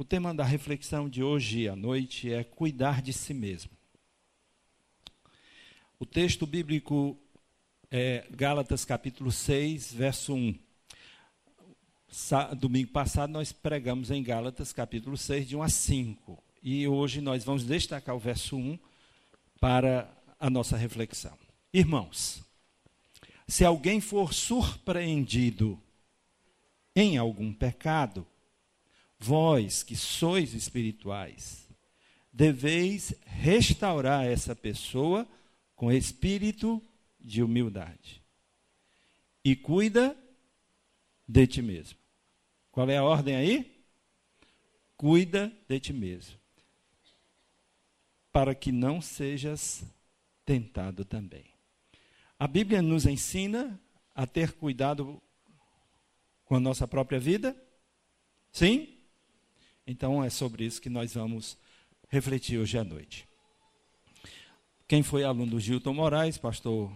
O tema da reflexão de hoje à noite é cuidar de si mesmo. O texto bíblico é Gálatas capítulo 6, verso 1. Domingo passado nós pregamos em Gálatas capítulo 6, de 1 a 5. E hoje nós vamos destacar o verso 1 para a nossa reflexão. Irmãos, se alguém for surpreendido em algum pecado, vós que sois espirituais, deveis restaurar essa pessoa com espírito de humildade. E cuida de ti mesmo. Qual é a ordem aí? Cuida de ti mesmo. Para que não sejas tentado também. A Bíblia nos ensina a ter cuidado com a nossa própria vida? Sim? Então é sobre isso que nós vamos refletir hoje à noite. Quem foi aluno do Gilton Moraes, pastor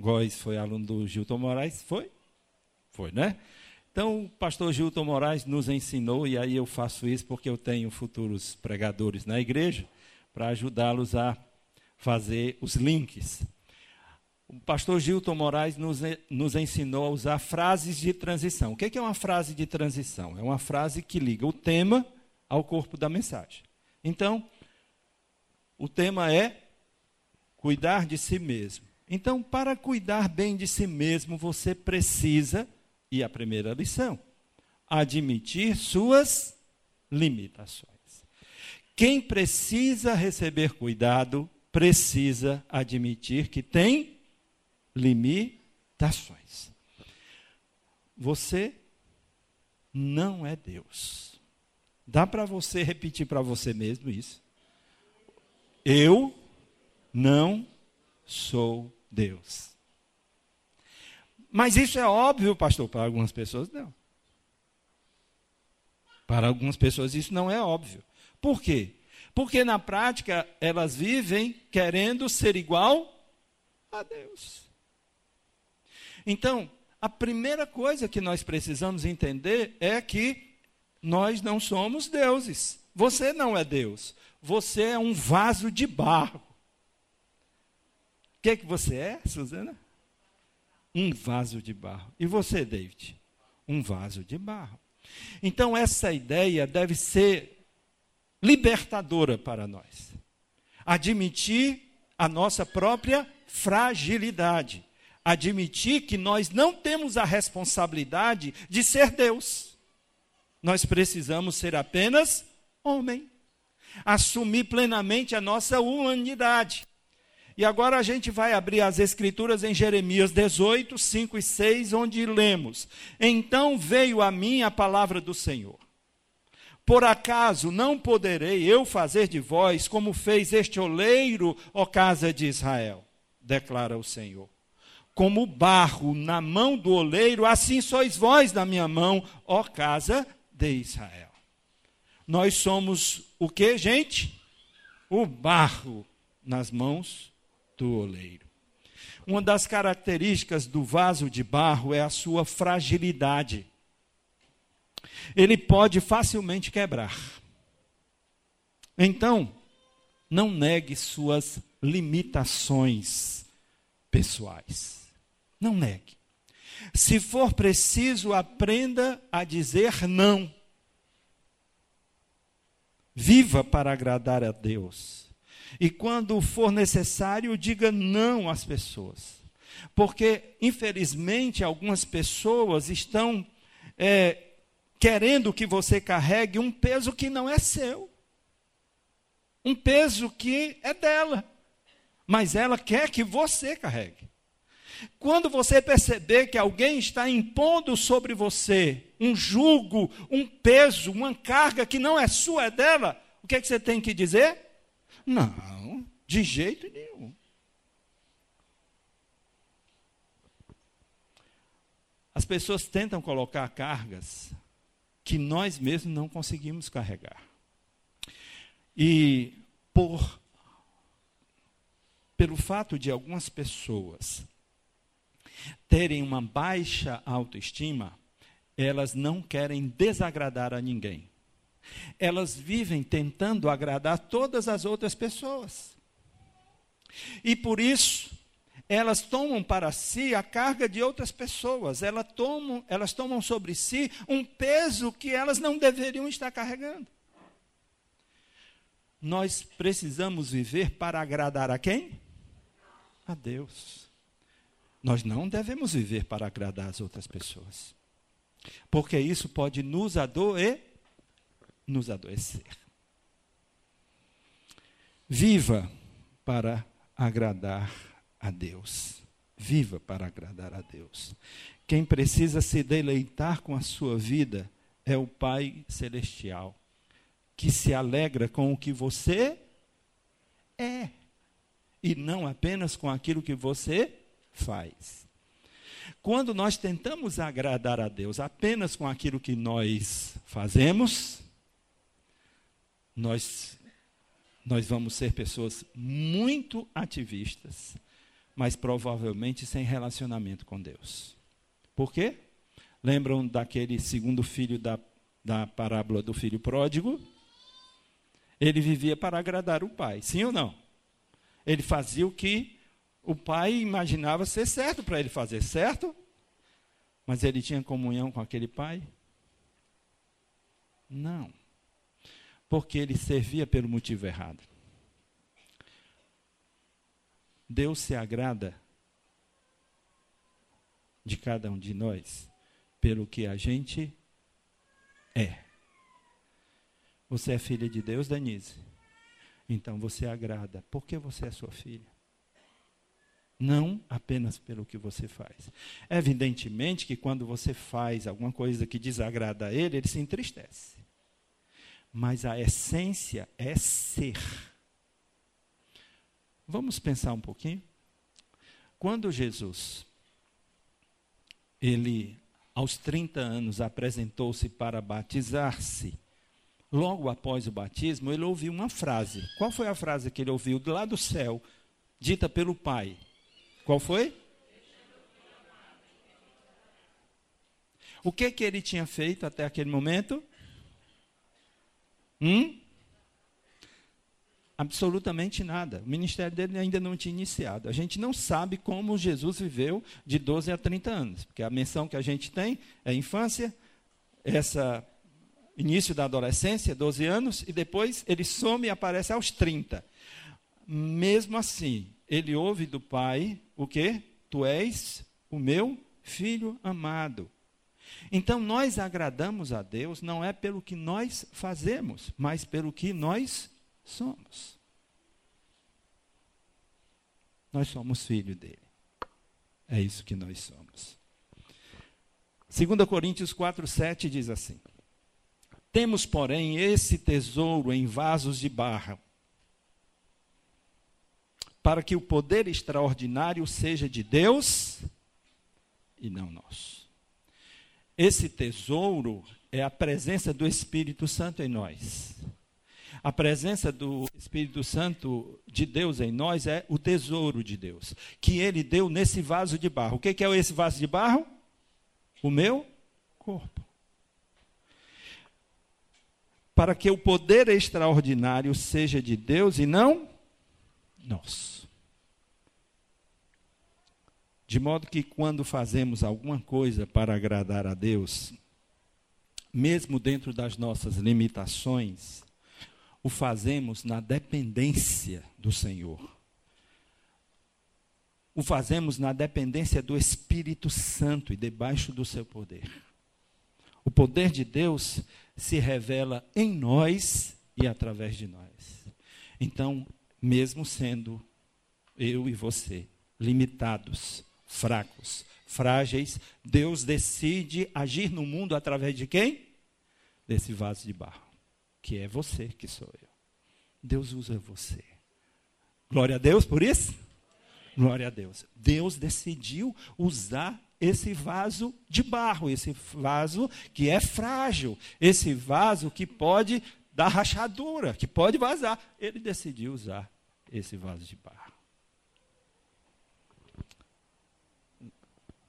Góes foi aluno do Gilton Moraes, foi? Foi, né? Então, o pastor Gilton Moraes nos ensinou, e aí eu faço isso porque eu tenho futuros pregadores na igreja, para ajudá-los a fazer os links. O pastor Gilton Moraes nos, nos ensinou a usar frases de transição. O que é uma frase de transição? É uma frase que liga o tema ao corpo da mensagem. Então, o tema é cuidar de si mesmo. Então, para cuidar bem de si mesmo, você precisa, e a primeira lição, admitir suas limitações. Quem precisa receber cuidado, precisa admitir que tem limitações. Você não é Deus. Dá para você repetir para você mesmo isso? Eu não sou Deus. Mas isso é óbvio, pastor, para algumas pessoas não. Para algumas pessoas isso não é óbvio. Por quê? Porque na prática elas vivem querendo ser igual a Deus. Então, a primeira coisa que nós precisamos entender é que nós não somos deuses. Você não é Deus. Você é um vaso de barro. O que, é que você é, Suzana? Um vaso de barro. E você, David? Um vaso de barro. Então, essa ideia deve ser libertadora para nós. Admitir a nossa própria fragilidade admitir que nós não temos a responsabilidade de ser Deus. Nós precisamos ser apenas homem. Assumir plenamente a nossa humanidade. E agora a gente vai abrir as Escrituras em Jeremias 18, 5 e 6, onde lemos: Então veio a mim a palavra do Senhor. Por acaso não poderei eu fazer de vós como fez este oleiro, ó casa de Israel? Declara o Senhor como barro na mão do oleiro, assim sois vós na minha mão, ó casa de Israel. Nós somos o que, gente? O barro nas mãos do oleiro. Uma das características do vaso de barro é a sua fragilidade. Ele pode facilmente quebrar. Então, não negue suas limitações pessoais. Não negue. Se for preciso, aprenda a dizer não. Viva para agradar a Deus. E quando for necessário, diga não às pessoas. Porque, infelizmente, algumas pessoas estão é, querendo que você carregue um peso que não é seu. Um peso que é dela. Mas ela quer que você carregue. Quando você perceber que alguém está impondo sobre você um jugo, um peso, uma carga que não é sua, é dela, o que, é que você tem que dizer? Não, de jeito nenhum. As pessoas tentam colocar cargas que nós mesmos não conseguimos carregar. E por pelo fato de algumas pessoas terem uma baixa autoestima, elas não querem desagradar a ninguém. elas vivem tentando agradar todas as outras pessoas. E por isso, elas tomam para si a carga de outras pessoas, elas tomam, elas tomam sobre si um peso que elas não deveriam estar carregando. Nós precisamos viver para agradar a quem? A Deus. Nós não devemos viver para agradar as outras pessoas. Porque isso pode nos adoer, nos adoecer. Viva para agradar a Deus. Viva para agradar a Deus. Quem precisa se deleitar com a sua vida é o Pai Celestial, que se alegra com o que você é, e não apenas com aquilo que você faz. Quando nós tentamos agradar a Deus apenas com aquilo que nós fazemos, nós, nós vamos ser pessoas muito ativistas, mas provavelmente sem relacionamento com Deus. Por quê? Lembram daquele segundo filho da, da parábola do filho pródigo? Ele vivia para agradar o pai, sim ou não? Ele fazia o que o pai imaginava ser certo para ele fazer, certo? Mas ele tinha comunhão com aquele pai? Não. Porque ele servia pelo motivo errado. Deus se agrada de cada um de nós pelo que a gente é. Você é filha de Deus, Denise? Então você agrada, porque você é sua filha. Não apenas pelo que você faz. Evidentemente que quando você faz alguma coisa que desagrada a ele, ele se entristece. Mas a essência é ser. Vamos pensar um pouquinho? Quando Jesus, ele, aos 30 anos, apresentou-se para batizar-se, logo após o batismo, ele ouviu uma frase. Qual foi a frase que ele ouviu lado do céu, dita pelo Pai? Qual foi? O que que ele tinha feito até aquele momento? Hum? Absolutamente nada. O ministério dele ainda não tinha iniciado. A gente não sabe como Jesus viveu de 12 a 30 anos, porque a menção que a gente tem é infância, essa início da adolescência, 12 anos, e depois ele some e aparece aos 30. Mesmo assim, ele ouve do pai o quê? Tu és o meu filho amado. Então nós agradamos a Deus não é pelo que nós fazemos, mas pelo que nós somos. Nós somos filho dele. É isso que nós somos. 2 Coríntios 4, 7 diz assim: Temos, porém, esse tesouro em vasos de barra, para que o poder extraordinário seja de Deus e não nosso. Esse tesouro é a presença do Espírito Santo em nós. A presença do Espírito Santo de Deus em nós é o tesouro de Deus, que ele deu nesse vaso de barro. O que é esse vaso de barro? O meu corpo. Para que o poder extraordinário seja de Deus e não nosso. De modo que quando fazemos alguma coisa para agradar a Deus, mesmo dentro das nossas limitações, o fazemos na dependência do Senhor. O fazemos na dependência do Espírito Santo e debaixo do seu poder. O poder de Deus se revela em nós e através de nós. Então, mesmo sendo eu e você limitados, fracos, frágeis, Deus decide agir no mundo através de quem? Desse vaso de barro que é você, que sou eu. Deus usa você. Glória a Deus por isso? Glória a Deus. Deus decidiu usar esse vaso de barro, esse vaso que é frágil, esse vaso que pode dar rachadura, que pode vazar. Ele decidiu usar esse vaso de barro.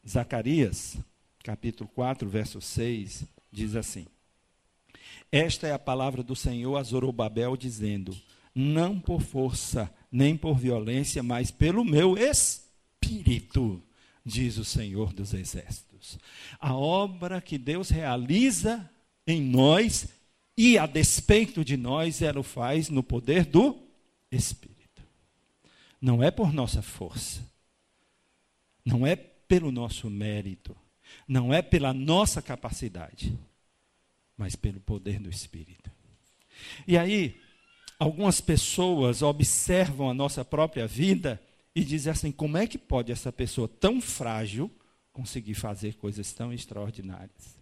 Zacarias, capítulo 4, verso 6, diz assim: Esta é a palavra do Senhor a Zorobabel, dizendo: Não por força, nem por violência, mas pelo meu espírito, diz o Senhor dos Exércitos. A obra que Deus realiza em nós e a despeito de nós, ela o faz no poder do Espírito. Não é por nossa força, não é pelo nosso mérito, não é pela nossa capacidade, mas pelo poder do Espírito. E aí, algumas pessoas observam a nossa própria vida e dizem assim: como é que pode essa pessoa tão frágil conseguir fazer coisas tão extraordinárias?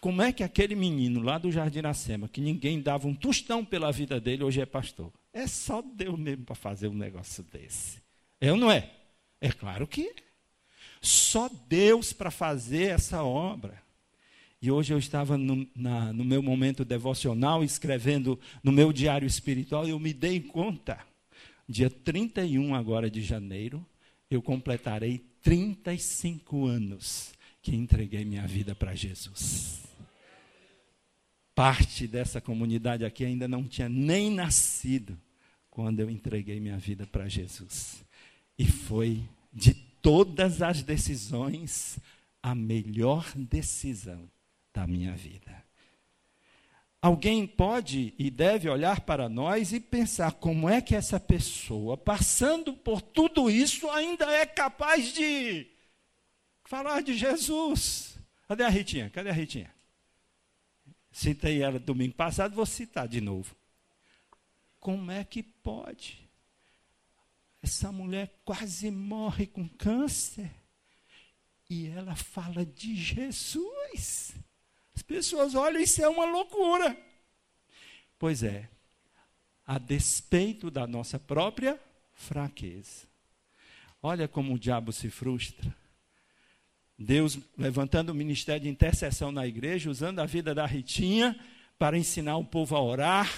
Como é que aquele menino lá do Jardim Iracema, que ninguém dava um tostão pela vida dele, hoje é pastor? É só Deus mesmo para fazer um negócio desse. É ou não é? É claro que é. Só Deus para fazer essa obra. E hoje eu estava no, na, no meu momento devocional, escrevendo no meu diário espiritual, e eu me dei conta. Dia 31 agora de janeiro, eu completarei 35 anos que entreguei minha vida para Jesus. Parte dessa comunidade aqui ainda não tinha nem nascido quando eu entreguei minha vida para Jesus. E foi de todas as decisões a melhor decisão da minha vida. Alguém pode e deve olhar para nós e pensar como é que essa pessoa, passando por tudo isso, ainda é capaz de falar de Jesus. Cadê a Ritinha? Cadê a Ritinha? Citei ela domingo passado, vou citar de novo. Como é que pode? Essa mulher quase morre com câncer. E ela fala de Jesus. As pessoas olham, isso é uma loucura. Pois é, a despeito da nossa própria fraqueza. Olha como o diabo se frustra. Deus levantando o ministério de intercessão na igreja, usando a vida da Ritinha para ensinar o povo a orar,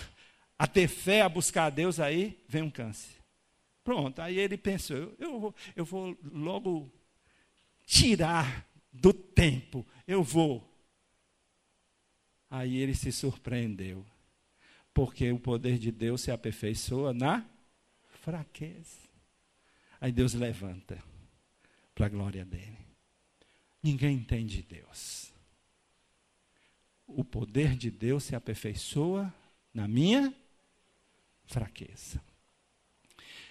a ter fé, a buscar a Deus, aí vem um câncer. Pronto, aí ele pensou, eu, vou, eu vou logo tirar do tempo, eu vou Aí ele se surpreendeu, porque o poder de Deus se aperfeiçoa na fraqueza. Aí Deus levanta para a glória dele. Ninguém entende Deus. O poder de Deus se aperfeiçoa na minha fraqueza.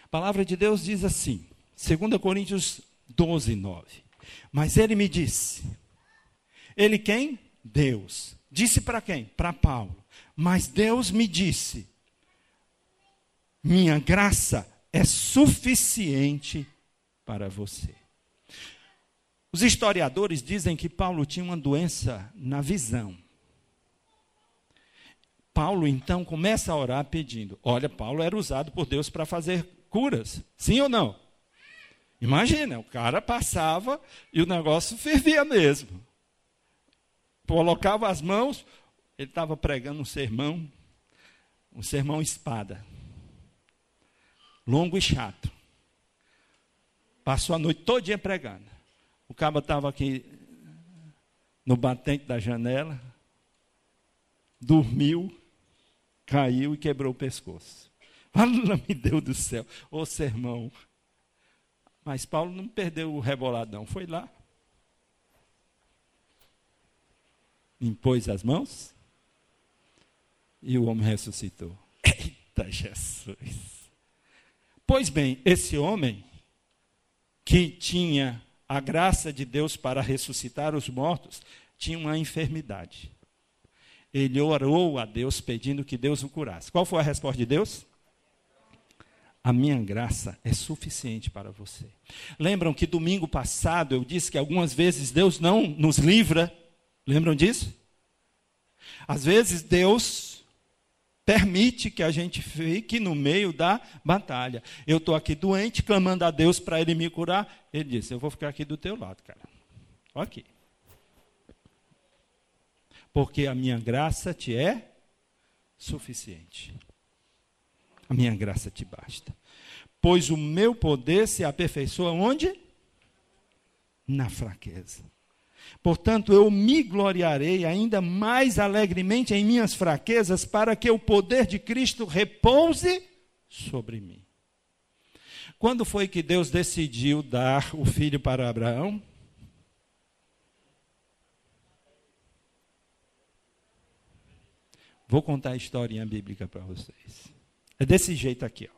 A palavra de Deus diz assim, 2 Coríntios 12, 9. Mas ele me disse, ele quem? Deus Disse para quem? Para Paulo. Mas Deus me disse: minha graça é suficiente para você. Os historiadores dizem que Paulo tinha uma doença na visão. Paulo então começa a orar pedindo. Olha, Paulo era usado por Deus para fazer curas, sim ou não? Imagina, o cara passava e o negócio fervia mesmo colocava as mãos, ele estava pregando um sermão, um sermão espada, longo e chato. Passou a noite todinha pregando. O cabo estava aqui no batente da janela, dormiu, caiu e quebrou o pescoço. Fala, me Deus do céu, ô sermão. Mas Paulo não perdeu o reboladão, foi lá, impôs as mãos e o homem ressuscitou. Eita Jesus! Pois bem, esse homem que tinha a graça de Deus para ressuscitar os mortos, tinha uma enfermidade. Ele orou a Deus pedindo que Deus o curasse. Qual foi a resposta de Deus? A minha graça é suficiente para você. Lembram que domingo passado eu disse que algumas vezes Deus não nos livra Lembram disso? Às vezes Deus permite que a gente fique no meio da batalha. Eu estou aqui doente, clamando a Deus para Ele me curar. Ele disse: Eu vou ficar aqui do teu lado, cara. Ok. Porque a minha graça te é suficiente. A minha graça te basta. Pois o meu poder se aperfeiçoa onde? Na fraqueza. Portanto, eu me gloriarei ainda mais alegremente em minhas fraquezas, para que o poder de Cristo repouse sobre mim. Quando foi que Deus decidiu dar o filho para Abraão? Vou contar a historinha bíblica para vocês. É desse jeito aqui, ó.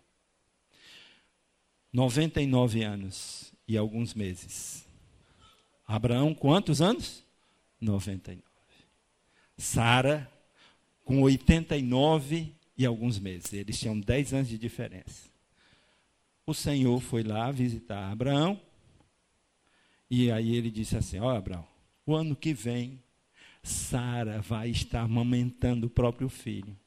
99 anos e alguns meses. Abraão, quantos anos? 99. Sara, com 89 e alguns meses. Eles tinham 10 anos de diferença. O Senhor foi lá visitar Abraão. E aí ele disse assim: Ó, Abraão, o ano que vem, Sara vai estar amamentando o próprio filho.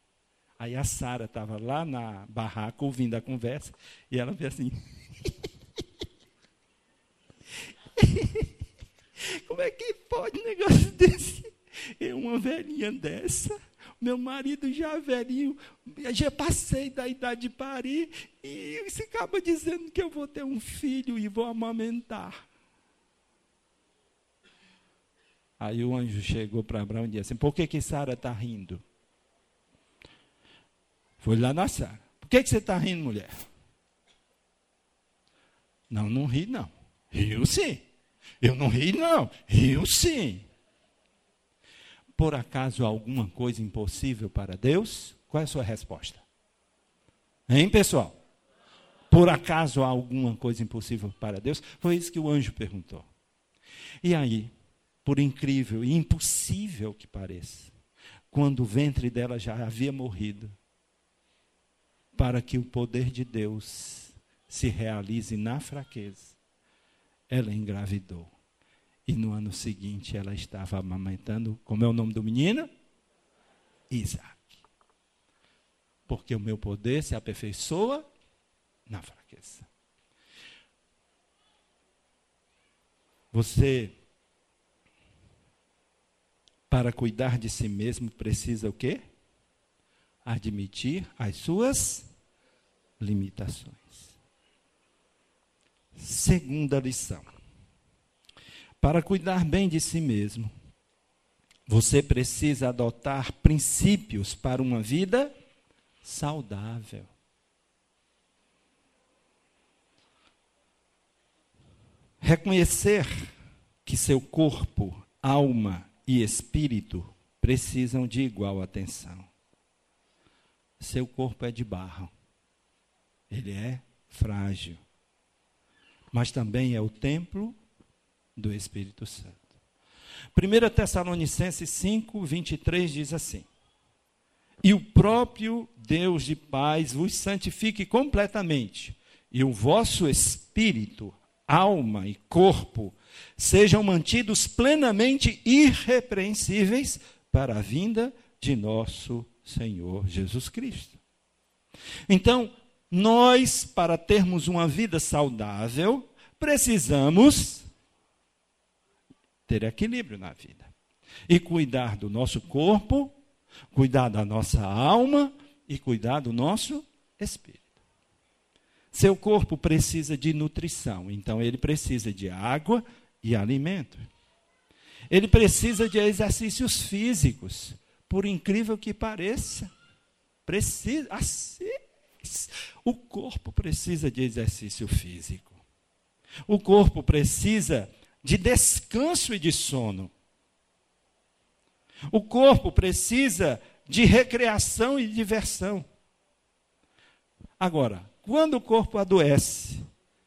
Aí a Sara estava lá na barraca ouvindo a conversa e ela fez assim. Como é que pode um negócio desse? Eu, uma velhinha dessa, meu marido já velhinho, já passei da idade de parir, e você acaba dizendo que eu vou ter um filho e vou amamentar. Aí o anjo chegou para Abraão e disse assim: Por que, que Sara está rindo? Foi lá na Sara. Por que, que você está rindo, mulher? Não, não ri, não. Riu sim. Eu não ri, não. Riu sim. Por acaso alguma coisa impossível para Deus? Qual é a sua resposta? Hein, pessoal? Por acaso há alguma coisa impossível para Deus? Foi isso que o anjo perguntou. E aí, por incrível e impossível que pareça, quando o ventre dela já havia morrido, para que o poder de Deus se realize na fraqueza, ela engravidou. E no ano seguinte ela estava amamentando, como é o nome do menino? Isaac. Porque o meu poder se aperfeiçoa na fraqueza. Você, para cuidar de si mesmo, precisa o quê? Admitir as suas limitações. Segunda lição. Para cuidar bem de si mesmo, você precisa adotar princípios para uma vida saudável. Reconhecer que seu corpo, alma e espírito precisam de igual atenção. Seu corpo é de barro. Ele é frágil. Mas também é o templo do Espírito Santo. 1 Tessalonicenses 5, 23 diz assim: E o próprio Deus de paz vos santifique completamente, e o vosso espírito, alma e corpo sejam mantidos plenamente irrepreensíveis para a vinda de nosso Senhor Jesus Cristo. Então, nós, para termos uma vida saudável, precisamos ter equilíbrio na vida. E cuidar do nosso corpo, cuidar da nossa alma e cuidar do nosso espírito. Seu corpo precisa de nutrição, então ele precisa de água e alimento. Ele precisa de exercícios físicos, por incrível que pareça. Precisa, assim, o corpo precisa de exercício físico. O corpo precisa de descanso e de sono. O corpo precisa de recreação e diversão. Agora, quando o corpo adoece,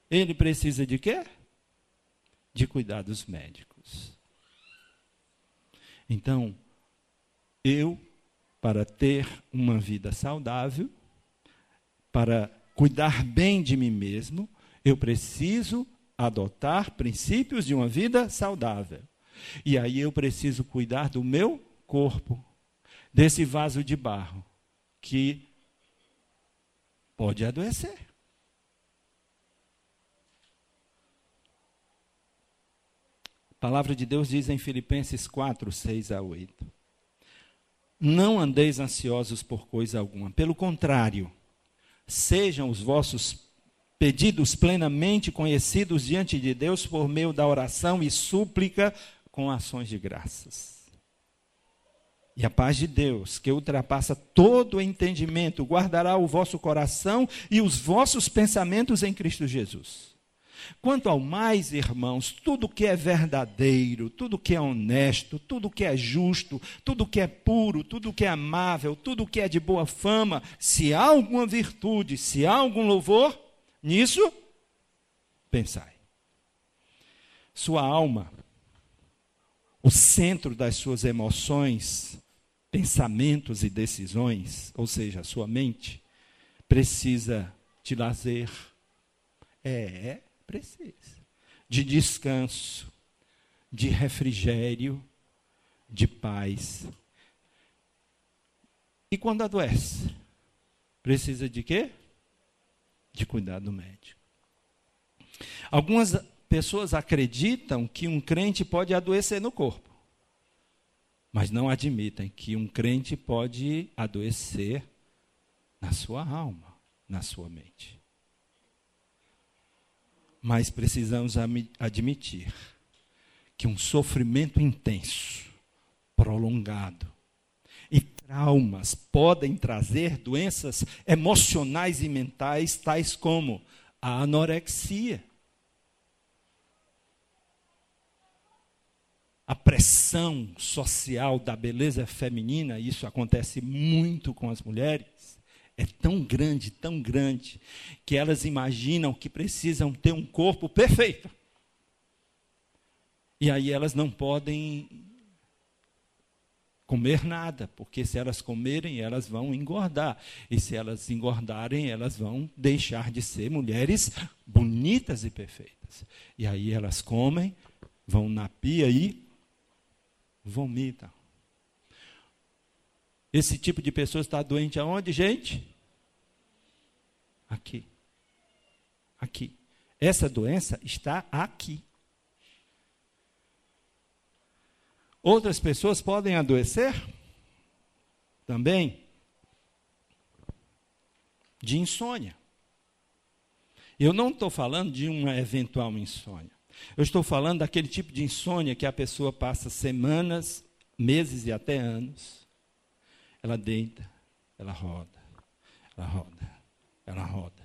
ele precisa de quê? De cuidados médicos. Então, eu, para ter uma vida saudável, para cuidar bem de mim mesmo, eu preciso adotar princípios de uma vida saudável. E aí eu preciso cuidar do meu corpo, desse vaso de barro, que pode adoecer. A palavra de Deus diz em Filipenses 4, 6 a 8. Não andeis ansiosos por coisa alguma, pelo contrário, sejam os vossos pedidos plenamente conhecidos diante de Deus por meio da oração e súplica com ações de graças. E a paz de Deus, que ultrapassa todo o entendimento, guardará o vosso coração e os vossos pensamentos em Cristo Jesus. Quanto ao mais, irmãos, tudo que é verdadeiro, tudo que é honesto, tudo que é justo, tudo que é puro, tudo que é amável, tudo que é de boa fama, se há alguma virtude, se há algum louvor, nisso, pensai. Sua alma, o centro das suas emoções, pensamentos e decisões, ou seja, sua mente, precisa de lazer. É, Precisa. De descanso, de refrigério, de paz. E quando adoece? Precisa de quê? De cuidado médico. Algumas pessoas acreditam que um crente pode adoecer no corpo, mas não admitem que um crente pode adoecer na sua alma, na sua mente. Mas precisamos admitir que um sofrimento intenso, prolongado, e traumas podem trazer doenças emocionais e mentais, tais como a anorexia, a pressão social da beleza feminina, isso acontece muito com as mulheres, é tão grande, tão grande, que elas imaginam que precisam ter um corpo perfeito. E aí elas não podem comer nada, porque se elas comerem, elas vão engordar. E se elas engordarem, elas vão deixar de ser mulheres bonitas e perfeitas. E aí elas comem, vão na pia e vomitam. Esse tipo de pessoa está doente aonde, gente? Aqui. Aqui. Essa doença está aqui. Outras pessoas podem adoecer também de insônia. Eu não estou falando de uma eventual insônia. Eu estou falando daquele tipo de insônia que a pessoa passa semanas, meses e até anos ela deita, ela roda, ela roda, ela roda.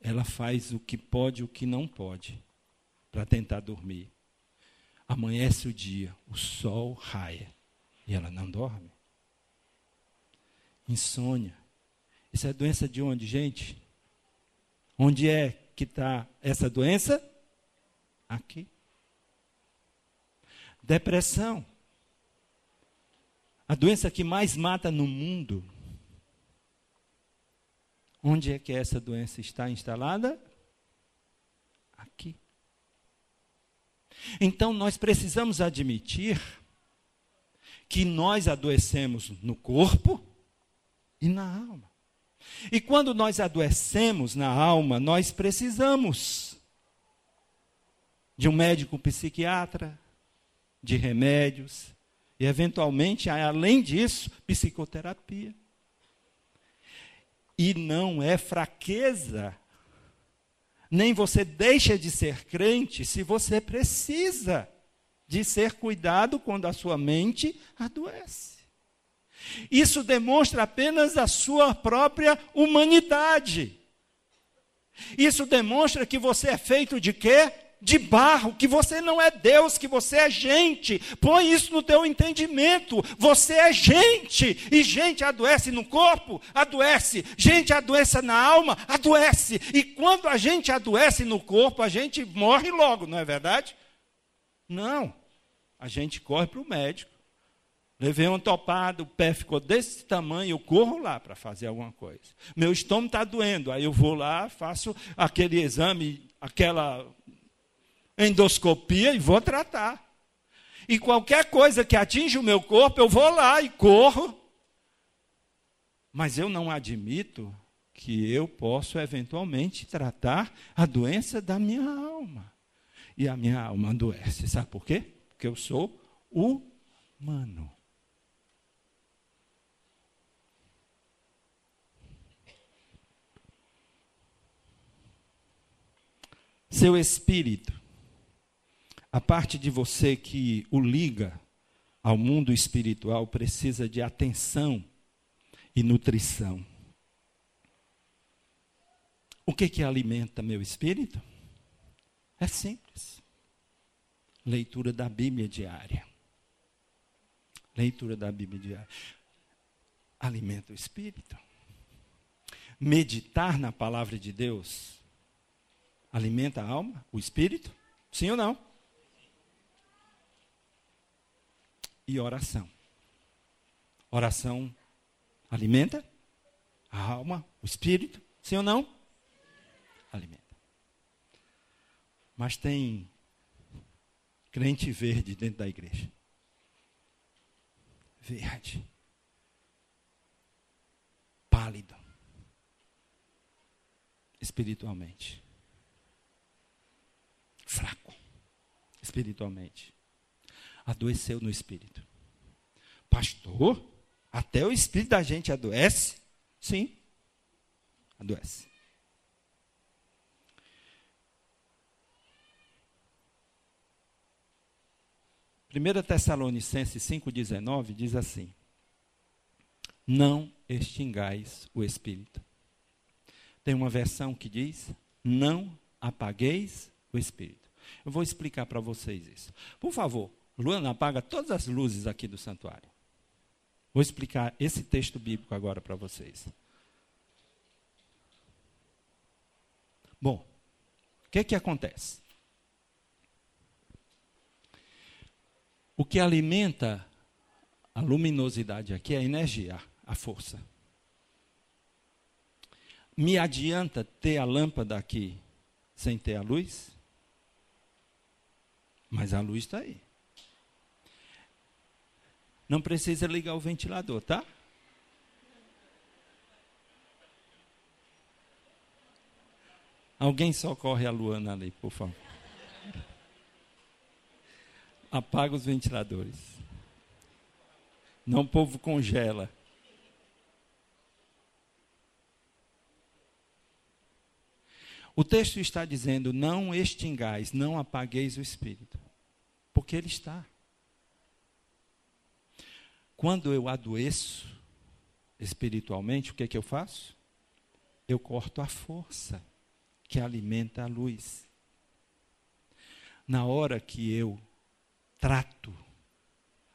Ela faz o que pode e o que não pode para tentar dormir. Amanhece o dia, o sol raia e ela não dorme. Insônia. Isso é doença de onde, gente? Onde é que está essa doença? Aqui. Depressão. A doença que mais mata no mundo. Onde é que essa doença está instalada? Aqui. Então nós precisamos admitir que nós adoecemos no corpo e na alma. E quando nós adoecemos na alma, nós precisamos de um médico psiquiatra, de remédios, e, eventualmente, além disso, psicoterapia. E não é fraqueza, nem você deixa de ser crente se você precisa de ser cuidado quando a sua mente adoece. Isso demonstra apenas a sua própria humanidade. Isso demonstra que você é feito de quê? De barro, que você não é Deus, que você é gente. Põe isso no teu entendimento. Você é gente. E gente adoece no corpo, adoece. Gente adoece na alma, adoece. E quando a gente adoece no corpo, a gente morre logo, não é verdade? Não. A gente corre para o médico. Levei um topado, o pé ficou desse tamanho, eu corro lá para fazer alguma coisa. Meu estômago está doendo, aí eu vou lá, faço aquele exame, aquela endoscopia e vou tratar. E qualquer coisa que atinge o meu corpo, eu vou lá e corro. Mas eu não admito que eu posso eventualmente tratar a doença da minha alma. E a minha alma adoece. Sabe por quê? Porque eu sou humano. Seu espírito a parte de você que o liga ao mundo espiritual precisa de atenção e nutrição. O que que alimenta meu espírito? É simples. Leitura da Bíblia diária. Leitura da Bíblia diária. Alimenta o espírito. Meditar na palavra de Deus alimenta a alma, o espírito? Sim ou não? E oração. Oração alimenta a alma, o espírito? Sim ou não? Alimenta. Mas tem crente verde dentro da igreja. Verde. Pálido. Espiritualmente. Fraco. Espiritualmente. Adoeceu no espírito. Pastor, até o espírito da gente adoece? Sim. Adoece. 1 Tessalonicenses 5,19 diz assim: Não extingais o espírito. Tem uma versão que diz: Não apagueis o espírito. Eu vou explicar para vocês isso. Por favor, Luana, apaga todas as luzes aqui do santuário. Vou explicar esse texto bíblico agora para vocês. Bom, o que, que acontece? O que alimenta a luminosidade aqui é a energia, a força. Me adianta ter a lâmpada aqui sem ter a luz? Mas a luz está aí. Não precisa ligar o ventilador, tá? Alguém socorre a Luana ali, por favor apaga os ventiladores. Não o povo congela. O texto está dizendo: não extingais, não apagueis o espírito. Porque ele está. Quando eu adoeço espiritualmente, o que é que eu faço? Eu corto a força que alimenta a luz. Na hora que eu trato,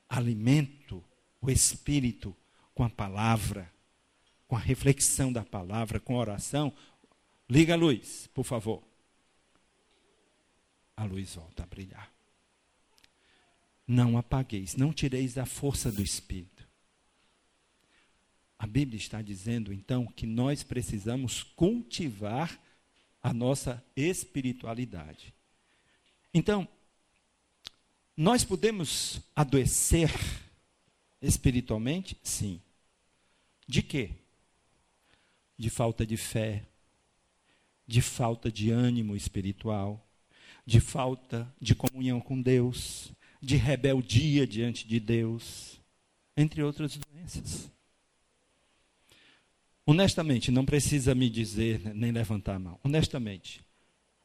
alimento o espírito com a palavra, com a reflexão da palavra, com a oração. Liga a luz, por favor. A luz volta a brilhar. Não apagueis, não tireis a força do espírito. A Bíblia está dizendo então que nós precisamos cultivar a nossa espiritualidade. Então, nós podemos adoecer espiritualmente? Sim. De quê? De falta de fé, de falta de ânimo espiritual, de falta de comunhão com Deus, de rebeldia diante de Deus, entre outras doenças. Honestamente, não precisa me dizer nem levantar a mão. Honestamente,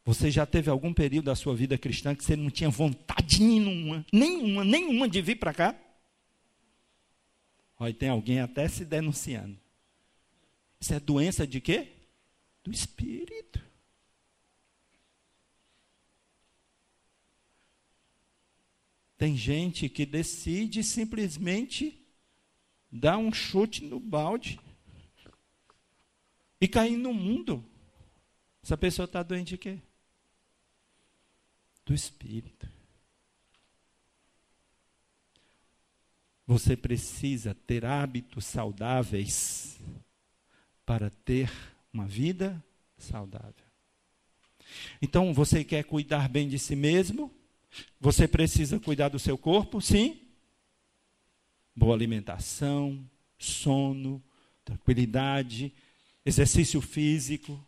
você já teve algum período da sua vida cristã que você não tinha vontade nenhuma, nenhuma, nenhuma de vir para cá? Olha, tem alguém até se denunciando. Isso é doença de quê? Do espírito. Tem gente que decide simplesmente dar um chute no balde e cair no mundo. Essa pessoa está doente de quê? do Espírito. Você precisa ter hábitos saudáveis para ter uma vida saudável. Então, você quer cuidar bem de si mesmo? Você precisa cuidar do seu corpo? Sim. Boa alimentação, sono, tranquilidade, exercício físico.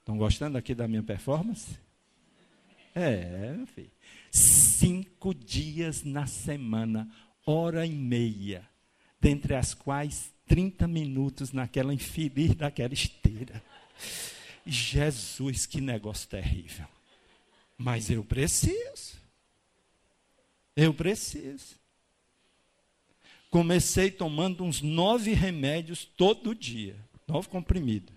Estão gostando aqui da minha performance? É, meu filho. Cinco dias na semana, hora e meia, dentre as quais 30 minutos naquela infeliz daquela esteira. Jesus, que negócio terrível. Mas eu preciso. Eu preciso. Comecei tomando uns nove remédios todo dia. Nove comprimidos.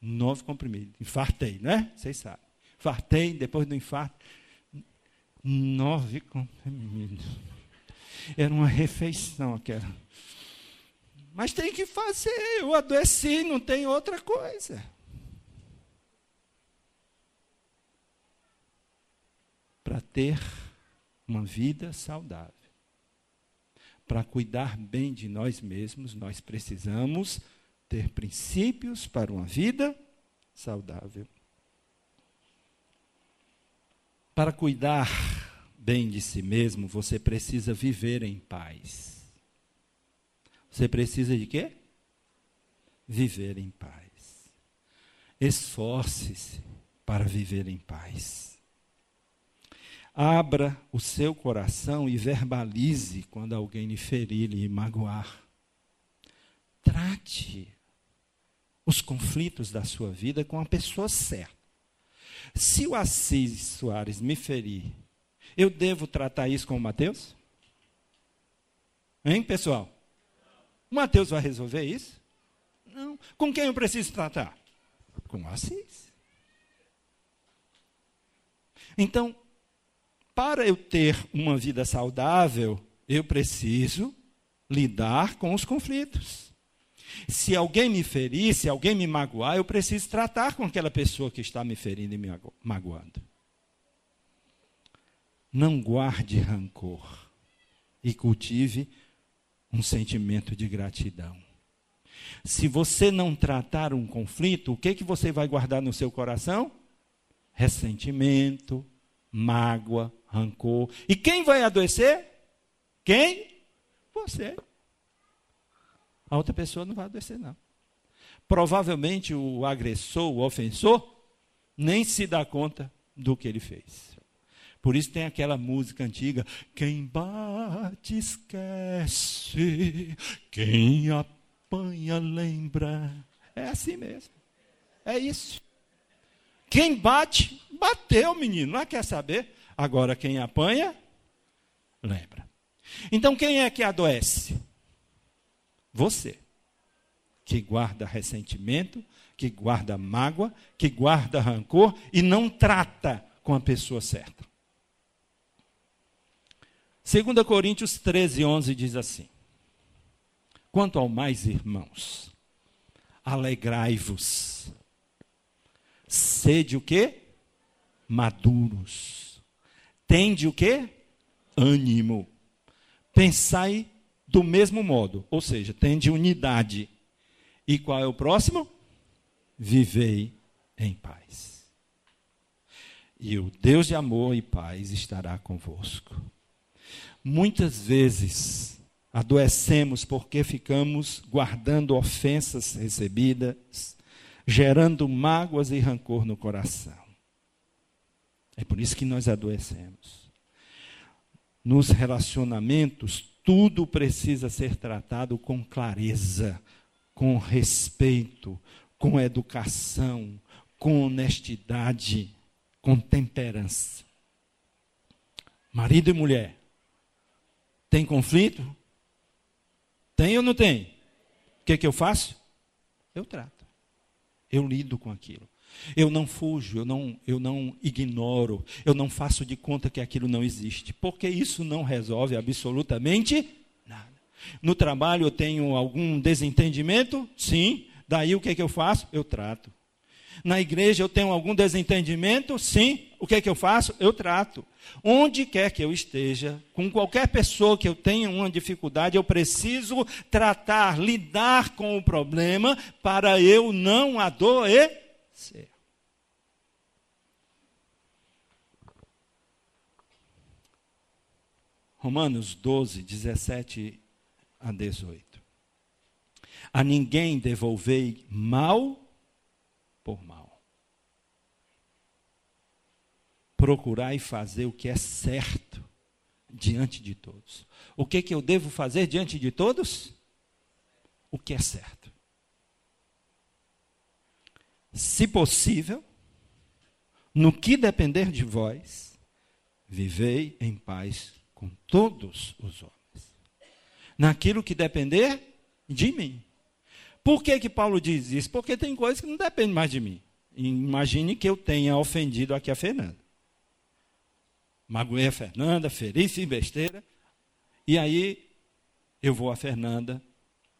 Nove comprimidos. Infartei, né? Vocês sabem. Infartei, depois do infarto. Nove comprimidos. Era uma refeição aquela. Mas tem que fazer. Eu adoeci, não tem outra coisa. Para ter uma vida saudável. Para cuidar bem de nós mesmos, nós precisamos ter princípios para uma vida saudável. Para cuidar bem de si mesmo, você precisa viver em paz. Você precisa de quê? Viver em paz. Esforce-se para viver em paz. Abra o seu coração e verbalize quando alguém lhe ferir e magoar. Trate os conflitos da sua vida com a pessoa certa. Se o Assis Soares me ferir, eu devo tratar isso com o Mateus? Hein, pessoal? O Mateus vai resolver isso? Não. Com quem eu preciso tratar? Com o Assis. Então, para eu ter uma vida saudável, eu preciso lidar com os conflitos. Se alguém me ferir, se alguém me magoar, eu preciso tratar com aquela pessoa que está me ferindo e me magoando. Não guarde rancor e cultive um sentimento de gratidão. Se você não tratar um conflito, o que, que você vai guardar no seu coração? Ressentimento, mágoa, rancor. E quem vai adoecer? Quem? Você. A outra pessoa não vai adoecer, não. Provavelmente o agressor, o ofensor, nem se dá conta do que ele fez. Por isso tem aquela música antiga: quem bate esquece, quem apanha lembra. É assim mesmo. É isso. Quem bate, bateu, menino. Não quer saber? Agora, quem apanha, lembra. Então, quem é que adoece? Você. Que guarda ressentimento, que guarda mágoa, que guarda rancor e não trata com a pessoa certa. 2 Coríntios 13, 11 diz assim: Quanto ao mais, irmãos, alegrai-vos, sede o quê? Maduros Tende o quê? Ânimo. Pensai do mesmo modo, ou seja, tende unidade. E qual é o próximo? Vivei em paz. E o Deus de amor e paz estará convosco. Muitas vezes adoecemos porque ficamos guardando ofensas recebidas, gerando mágoas e rancor no coração. É por isso que nós adoecemos. Nos relacionamentos, tudo precisa ser tratado com clareza, com respeito, com educação, com honestidade, com temperança. Marido e mulher, tem conflito? Tem ou não tem? O que, é que eu faço? Eu trato. Eu lido com aquilo. Eu não fujo, eu não, eu não ignoro, eu não faço de conta que aquilo não existe, porque isso não resolve absolutamente nada. No trabalho eu tenho algum desentendimento? Sim. Daí o que, é que eu faço? Eu trato. Na igreja eu tenho algum desentendimento? Sim. O que é que eu faço? Eu trato. Onde quer que eu esteja, com qualquer pessoa que eu tenha uma dificuldade, eu preciso tratar, lidar com o problema para eu não adoecer Romanos 12, 17 a 18. A ninguém devolvei mal por mal. Procurai fazer o que é certo diante de todos. O que, que eu devo fazer diante de todos? O que é certo se possível, no que depender de vós, vivei em paz com todos os homens. Naquilo que depender de mim. Por que, que Paulo diz isso? Porque tem coisas que não dependem mais de mim. Imagine que eu tenha ofendido aqui a Fernanda. Magoei a Fernanda, feri, fiz besteira. E aí eu vou a Fernanda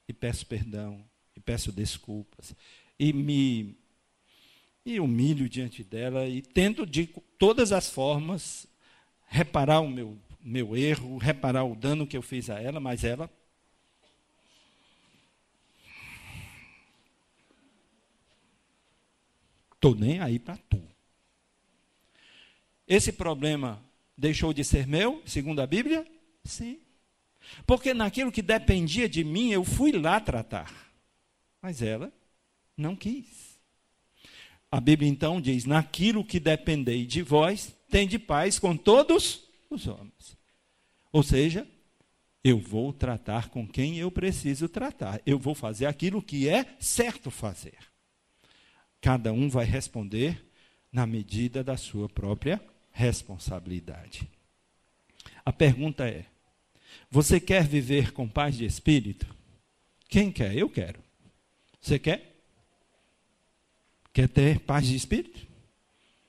e peço perdão, e peço desculpas, e me e humilho diante dela e tento de todas as formas reparar o meu, meu erro, reparar o dano que eu fiz a ela, mas ela Estou nem aí para tu. Esse problema deixou de ser meu, segundo a Bíblia? Sim. Porque naquilo que dependia de mim, eu fui lá tratar. Mas ela não quis. A Bíblia então diz: naquilo que dependei de vós, tem de paz com todos os homens. Ou seja, eu vou tratar com quem eu preciso tratar. Eu vou fazer aquilo que é certo fazer. Cada um vai responder na medida da sua própria responsabilidade. A pergunta é: você quer viver com paz de espírito? Quem quer? Eu quero. Você quer? Quer ter paz de espírito?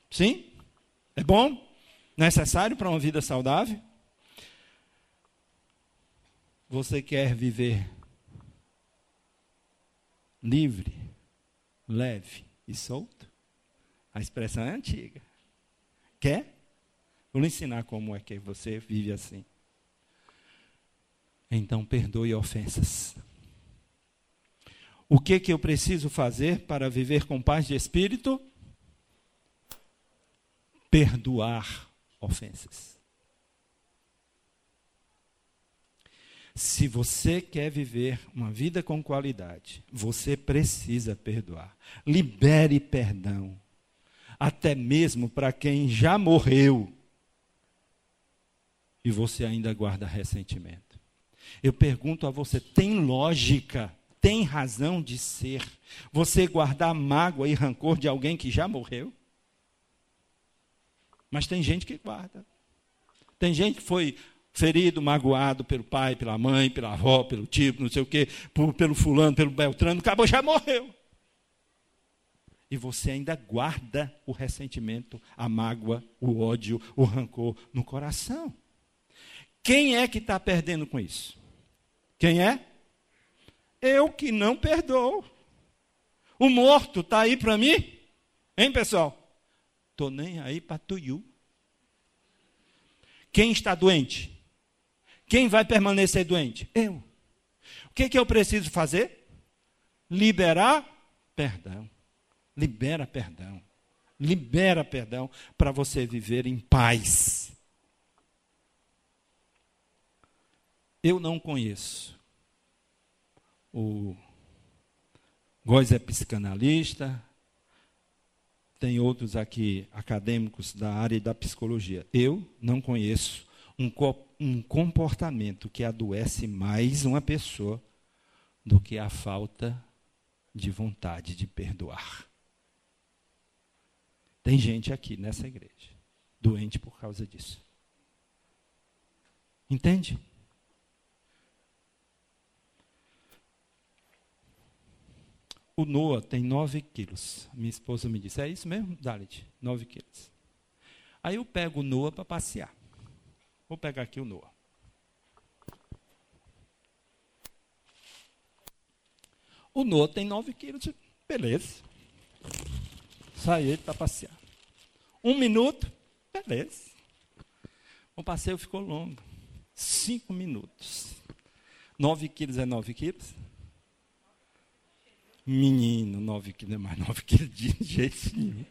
Sim? É bom? Necessário para uma vida saudável? Você quer viver livre, leve e solto? A expressão é antiga. Quer? Vou lhe ensinar como é que você vive assim. Então perdoe ofensas. O que que eu preciso fazer para viver com paz de espírito? Perdoar ofensas. Se você quer viver uma vida com qualidade, você precisa perdoar. Libere perdão. Até mesmo para quem já morreu e você ainda guarda ressentimento. Eu pergunto a você: tem lógica, tem razão de ser você guardar mágoa e rancor de alguém que já morreu? Mas tem gente que guarda. Tem gente que foi ferido, magoado pelo pai, pela mãe, pela avó, pelo tio, não sei o quê, por, pelo fulano, pelo beltrano, acabou, já morreu. E você ainda guarda o ressentimento, a mágoa, o ódio, o rancor no coração. Quem é que está perdendo com isso? Quem é? Eu que não perdoo. O morto está aí para mim? Hein, pessoal? Estou nem aí para tu. Quem está doente? Quem vai permanecer doente? Eu. O que, que eu preciso fazer? Liberar perdão. Libera perdão. Libera perdão para você viver em paz. Eu não conheço. O Góis é psicanalista, tem outros aqui acadêmicos da área da psicologia. Eu não conheço um, um comportamento que adoece mais uma pessoa do que a falta de vontade de perdoar. Tem gente aqui nessa igreja doente por causa disso. Entende? O Noah tem 9 quilos. Minha esposa me disse, é isso mesmo, Dalit? 9 quilos. Aí eu pego o Noah para passear. Vou pegar aqui o Noah. O Noah tem 9 quilos. Beleza. Sai ele para passear. Um minuto. Beleza. O passeio ficou longo. Cinco minutos. 9 quilos é 9 quilos? Menino, 9 quilos, não é mais 9 quilos de jeito nenhum.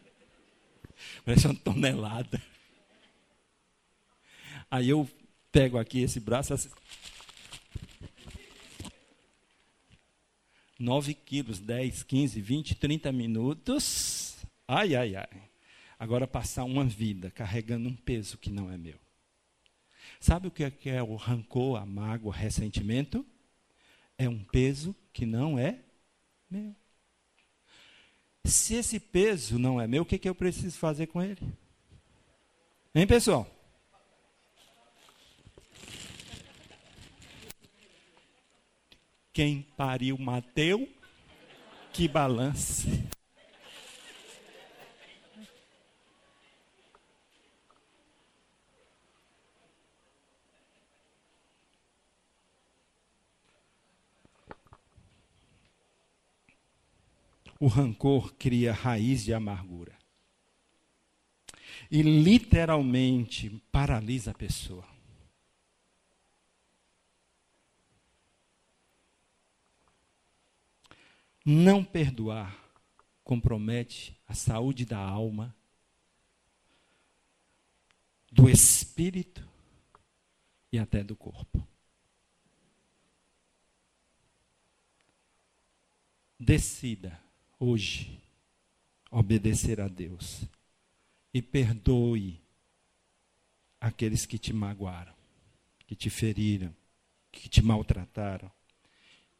Parece uma tonelada. Aí eu pego aqui esse braço. Assim, 9 quilos, 10, 15, 20, 30 minutos. Ai, ai, ai. Agora passar uma vida carregando um peso que não é meu. Sabe o que é, é o rancor, a mágoa, o ressentimento? É um peso que não é meu. Se esse peso não é meu, o que, que eu preciso fazer com ele? Hein, pessoal? Quem pariu Mateu, que balance. O rancor cria raiz de amargura. E literalmente paralisa a pessoa. Não perdoar compromete a saúde da alma, do espírito e até do corpo. Decida hoje obedecer a Deus e perdoe aqueles que te magoaram, que te feriram, que te maltrataram,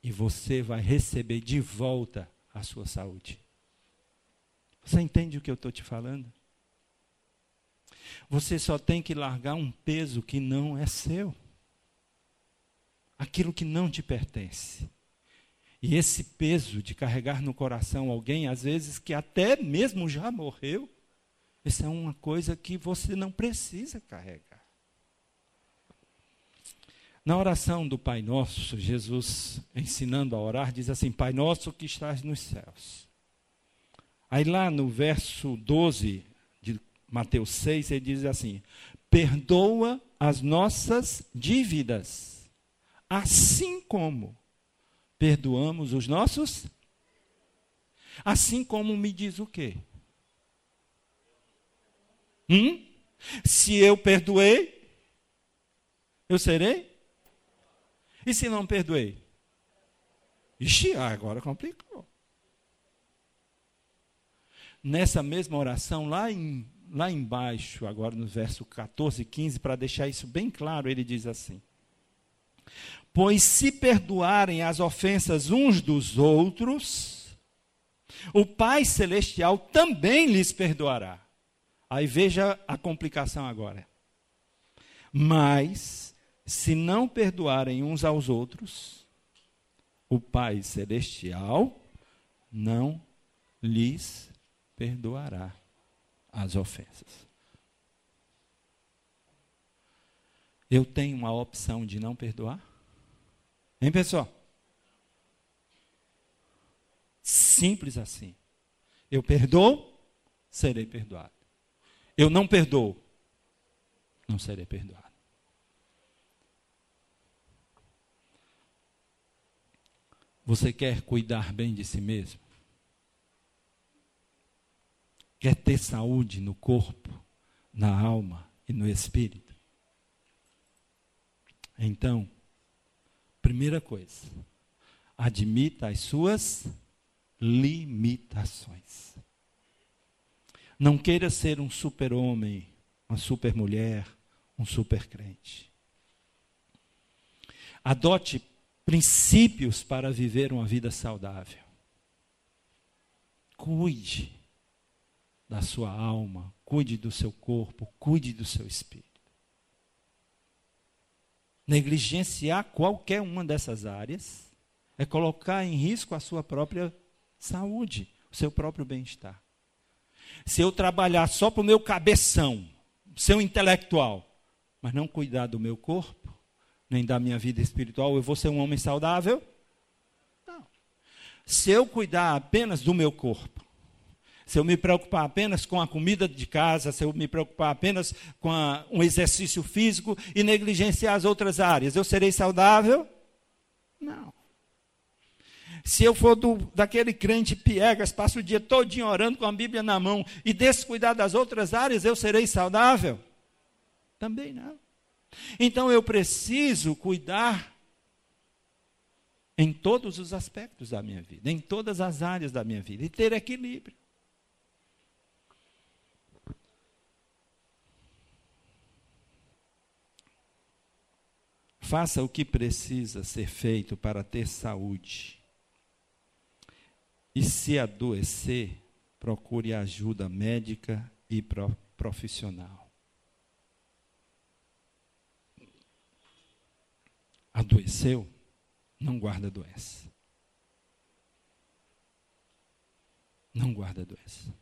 e você vai receber de volta a sua saúde. Você entende o que eu estou te falando? Você só tem que largar um peso que não é seu, aquilo que não te pertence. E esse peso de carregar no coração alguém, às vezes que até mesmo já morreu, isso é uma coisa que você não precisa carregar. Na oração do Pai Nosso, Jesus ensinando a orar, diz assim: Pai Nosso que estás nos céus. Aí lá no verso 12 de Mateus 6, ele diz assim: Perdoa as nossas dívidas, assim como perdoamos os nossos? Assim como me diz o quê? Hum? Se eu perdoei, eu serei? E se não perdoei? Ixi, agora complicou. Nessa mesma oração, lá, em, lá embaixo, agora no verso 14 e 15, para deixar isso bem claro, ele diz assim: Pois se perdoarem as ofensas uns dos outros, o Pai Celestial também lhes perdoará. Aí veja a complicação agora. Mas, se não perdoarem uns aos outros, o Pai Celestial não lhes perdoará as ofensas. Eu tenho uma opção de não perdoar? Hein, pessoal? Simples assim. Eu perdoo, serei perdoado. Eu não perdoo, não serei perdoado. Você quer cuidar bem de si mesmo? Quer ter saúde no corpo, na alma e no espírito? Então, Primeira coisa, admita as suas limitações. Não queira ser um super-homem, uma super-mulher, um super-crente. Adote princípios para viver uma vida saudável. Cuide da sua alma, cuide do seu corpo, cuide do seu espírito negligenciar qualquer uma dessas áreas é colocar em risco a sua própria saúde, o seu próprio bem-estar. Se eu trabalhar só para o meu cabeção, seu intelectual, mas não cuidar do meu corpo, nem da minha vida espiritual, eu vou ser um homem saudável? Não. Se eu cuidar apenas do meu corpo, se eu me preocupar apenas com a comida de casa, se eu me preocupar apenas com a, um exercício físico e negligenciar as outras áreas, eu serei saudável? Não. Se eu for do, daquele crente piegas, passo o dia todinho orando com a Bíblia na mão e descuidar das outras áreas, eu serei saudável? Também não. Então eu preciso cuidar em todos os aspectos da minha vida, em todas as áreas da minha vida, e ter equilíbrio. Faça o que precisa ser feito para ter saúde. E se adoecer, procure ajuda médica e profissional. Adoeceu? Não guarda doença. Não guarda doença.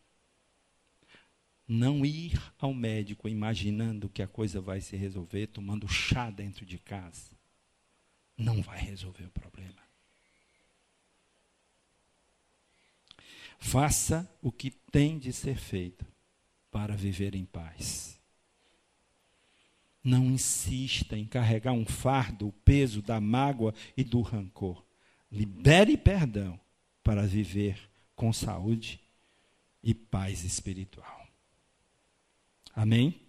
Não ir ao médico imaginando que a coisa vai se resolver tomando chá dentro de casa. Não vai resolver o problema. Faça o que tem de ser feito para viver em paz. Não insista em carregar um fardo, o peso da mágoa e do rancor. Libere perdão para viver com saúde e paz espiritual. Amém?